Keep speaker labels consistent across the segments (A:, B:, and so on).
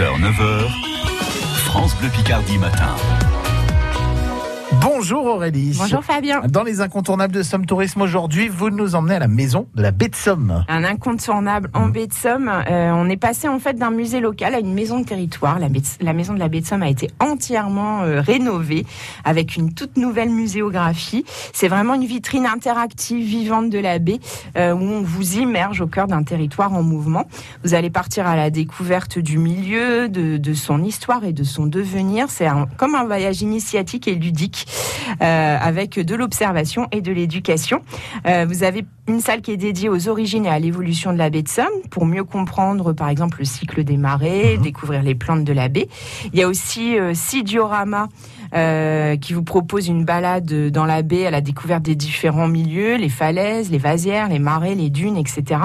A: 6h, 9h, France Bleu Picardie matin.
B: Bonjour Aurélie.
C: Bonjour Fabien.
B: Dans les incontournables de Somme Tourisme aujourd'hui, vous nous emmenez à la maison de la baie de Somme.
C: Un incontournable en baie de Somme. Euh, on est passé en fait d'un musée local à une maison de territoire. La, baie de- la maison de la baie de Somme a été entièrement euh, rénovée avec une toute nouvelle muséographie. C'est vraiment une vitrine interactive vivante de la baie euh, où on vous immerge au cœur d'un territoire en mouvement. Vous allez partir à la découverte du milieu, de, de son histoire et de son devenir. C'est comme un voyage initiatique et ludique avec de l'observation et de l'éducation. Euh, vous avez une salle qui est dédiée aux origines et à l'évolution de la baie de Somme pour mieux comprendre, par exemple, le cycle des marées, découvrir les plantes de la baie. Il y a aussi euh, six dioramas euh, qui vous propose une balade dans la baie à la découverte des différents milieux, les falaises, les vasières, les marais, les dunes, etc.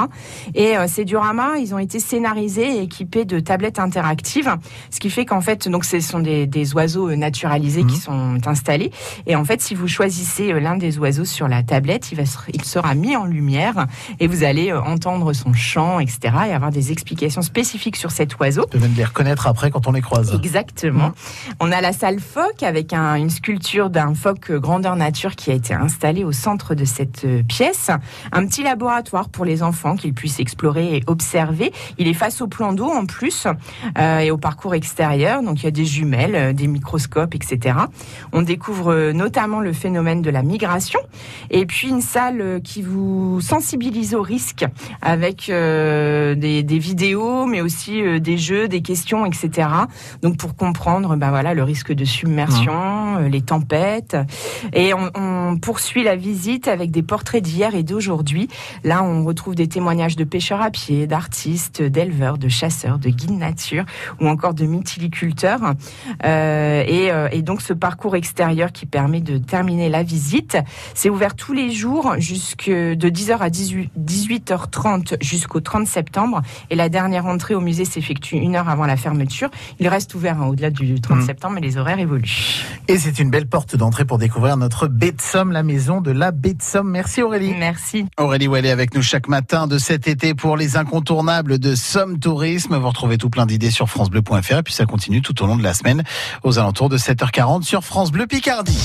C: Et euh, ces dioramas, ils ont été scénarisés et équipés de tablettes interactives, ce qui fait qu'en fait, donc ce sont des, des oiseaux euh, naturalisés qui sont installés. Et en fait, si vous choisissez euh, l'un des oiseaux sur la tablette, il, va il sera mis en lumière et vous allez euh, entendre son chant, etc. et avoir des explications spécifiques sur cet oiseau.
B: De même les reconnaître après quand on les croise.
C: Exactement. On a la salle phoque avec un- une sculpture d'un phoque euh, grandeur nature qui a été installée au centre de cette euh, pièce. Un petit laboratoire pour les enfants qu'ils puissent explorer et observer. Il est face au plan d'eau en plus euh, et au parcours extérieur. Donc il y a des jumelles, des microscopes, etc. On découvre notamment le phénomène de la migration. Et puis une salle qui vous sensibilise au risque avec euh, des, des vidéos, mais aussi euh, des jeux, des questions, etc. Donc pour comprendre, ben voilà, le risque de submersion, euh, les tempêtes. Et on, on poursuit la visite avec des portraits d'hier et d'aujourd'hui. Là, on retrouve des témoignages de pêcheurs à pied, d'artistes, d'éleveurs, de chasseurs, de guides nature ou encore de mytiliculteurs. Euh, et, et donc ce parcours extérieur qui permet de terminer la visite, c'est ouvert tous les jours jusque de 10h à 18, 18h30 jusqu'au 30 septembre. Et la dernière entrée au musée s'effectue une heure avant la fermeture. Il reste ouvert hein, au-delà du 30
B: Mhm.
C: septembre, mais les horaires évoluent.
B: Et c'est une belle porte d'entrée pour découvrir notre baie de Somme, la maison de la baie de Somme. Merci Aurélie.
C: Merci.
B: Aurélie Wallet avec nous chaque matin de cet été pour les incontournables de Somme Tourisme. Vous retrouvez tout plein d'idées sur francebleu.fr et puis ça continue tout au long de la semaine aux alentours de 7h40 sur France Bleu Picardie.